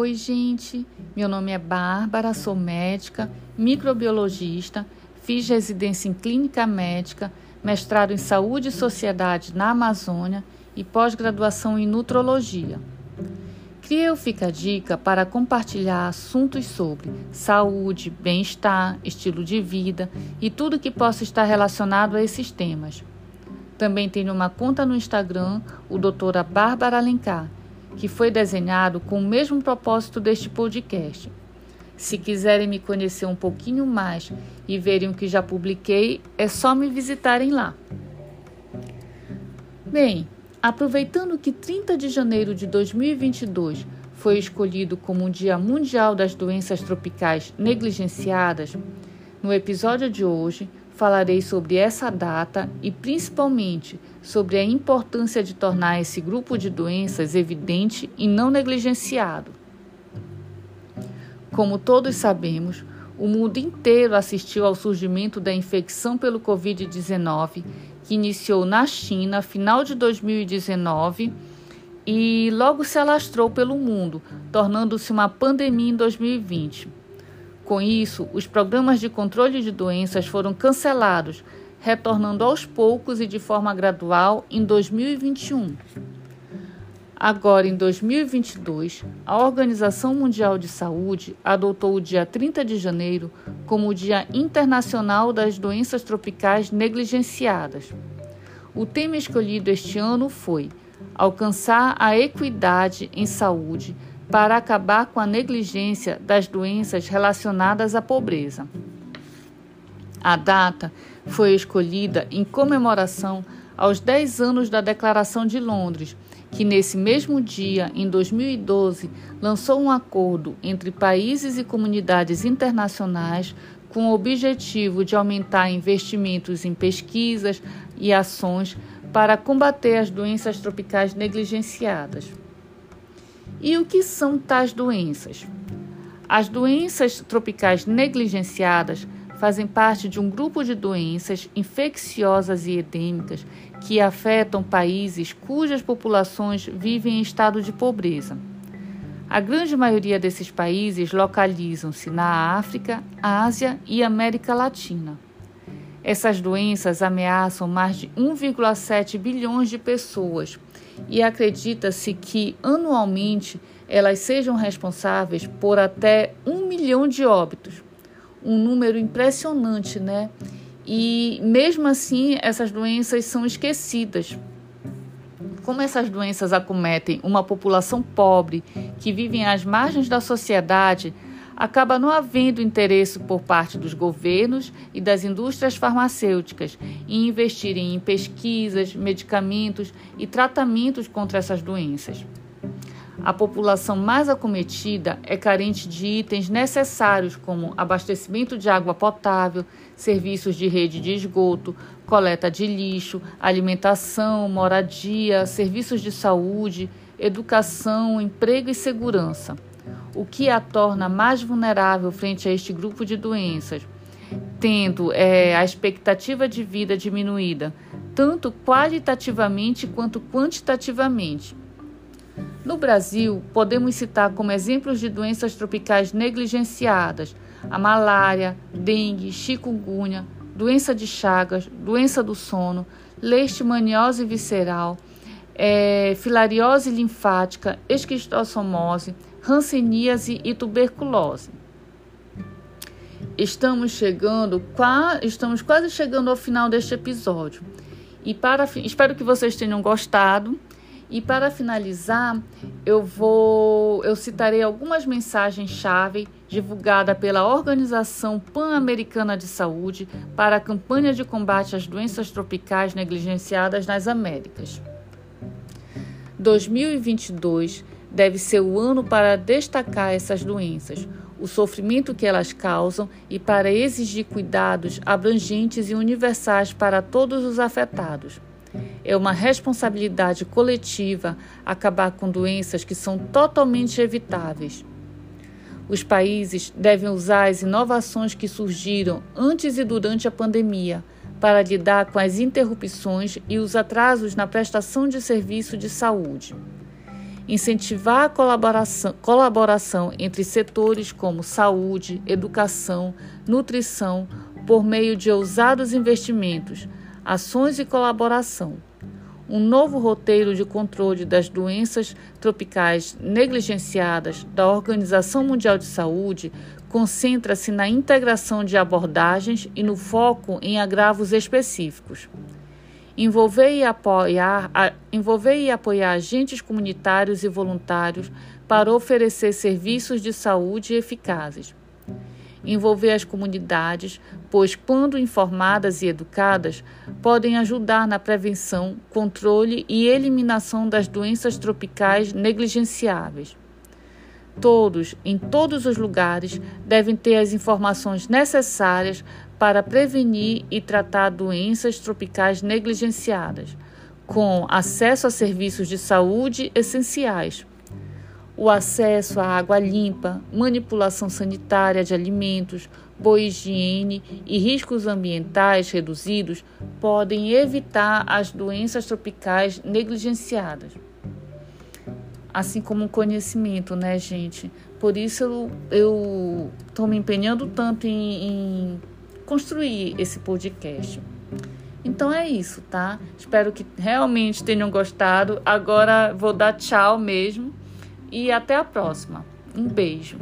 Oi, gente. Meu nome é Bárbara, sou médica, microbiologista, fiz residência em clínica médica, mestrado em saúde e sociedade na Amazônia e pós-graduação em nutrologia. Criei o Fica Dica para compartilhar assuntos sobre saúde, bem-estar, estilo de vida e tudo que possa estar relacionado a esses temas. Também tenho uma conta no Instagram, o doutora Bárbara Alencar, que foi desenhado com o mesmo propósito deste podcast. Se quiserem me conhecer um pouquinho mais e verem o que já publiquei, é só me visitarem lá. Bem, aproveitando que 30 de janeiro de 2022 foi escolhido como o Dia Mundial das Doenças Tropicais Negligenciadas, no episódio de hoje falarei sobre essa data e principalmente sobre a importância de tornar esse grupo de doenças evidente e não negligenciado. Como todos sabemos, o mundo inteiro assistiu ao surgimento da infecção pelo Covid-19, que iniciou na China final de 2019 e logo se alastrou pelo mundo, tornando-se uma pandemia em 2020. Com isso, os programas de controle de doenças foram cancelados, retornando aos poucos e de forma gradual em 2021. Agora, em 2022, a Organização Mundial de Saúde adotou o dia 30 de janeiro como o Dia Internacional das Doenças Tropicais Negligenciadas. O tema escolhido este ano foi Alcançar a Equidade em Saúde para acabar com a negligência das doenças relacionadas à pobreza. A data foi escolhida em comemoração aos 10 anos da Declaração de Londres, que nesse mesmo dia, em 2012, lançou um acordo entre países e comunidades internacionais com o objetivo de aumentar investimentos em pesquisas e ações para combater as doenças tropicais negligenciadas. E o que são tais doenças? As doenças tropicais negligenciadas fazem parte de um grupo de doenças infecciosas e endêmicas que afetam países cujas populações vivem em estado de pobreza. A grande maioria desses países localizam-se na África, Ásia e América Latina. Essas doenças ameaçam mais de 1,7 bilhões de pessoas e acredita-se que anualmente elas sejam responsáveis por até um milhão de óbitos. Um número impressionante, né? E mesmo assim, essas doenças são esquecidas. Como essas doenças acometem uma população pobre que vive às margens da sociedade, acaba não havendo interesse por parte dos governos e das indústrias farmacêuticas em investirem em pesquisas, medicamentos e tratamentos contra essas doenças. A população mais acometida é carente de itens necessários como abastecimento de água potável, serviços de rede de esgoto, coleta de lixo, alimentação, moradia, serviços de saúde, educação, emprego e segurança o que a torna mais vulnerável frente a este grupo de doenças, tendo é, a expectativa de vida diminuída, tanto qualitativamente quanto quantitativamente. No Brasil, podemos citar como exemplos de doenças tropicais negligenciadas a malária, dengue, chikungunya, doença de Chagas, doença do sono, leishmaniose visceral, é, filariose linfática, esquistossomose, hanseníase e tuberculose. Estamos chegando, estamos quase chegando ao final deste episódio. E para, espero que vocês tenham gostado. E para finalizar, eu vou, eu citarei algumas mensagens-chave divulgadas pela Organização Pan-Americana de Saúde para a campanha de combate às doenças tropicais negligenciadas nas Américas. 2022 deve ser o ano para destacar essas doenças, o sofrimento que elas causam e para exigir cuidados abrangentes e universais para todos os afetados. É uma responsabilidade coletiva acabar com doenças que são totalmente evitáveis. Os países devem usar as inovações que surgiram antes e durante a pandemia para lidar com as interrupções e os atrasos na prestação de serviço de saúde. Incentivar a colaboração, colaboração entre setores como saúde, educação, nutrição, por meio de ousados investimentos, ações e colaboração. Um novo roteiro de controle das doenças tropicais negligenciadas da Organização Mundial de Saúde concentra-se na integração de abordagens e no foco em agravos específicos envolver e apoiar, a, envolver e apoiar agentes comunitários e voluntários para oferecer serviços de saúde eficazes. Envolver as comunidades, pois, quando informadas e educadas, podem ajudar na prevenção, controle e eliminação das doenças tropicais negligenciáveis. Todos, em todos os lugares, devem ter as informações necessárias para prevenir e tratar doenças tropicais negligenciadas, com acesso a serviços de saúde essenciais. O acesso à água limpa, manipulação sanitária de alimentos, boa higiene e riscos ambientais reduzidos podem evitar as doenças tropicais negligenciadas. Assim como o conhecimento, né, gente? Por isso eu estou me empenhando tanto em, em construir esse podcast. Então é isso, tá? Espero que realmente tenham gostado. Agora vou dar tchau mesmo e até a próxima. Um beijo.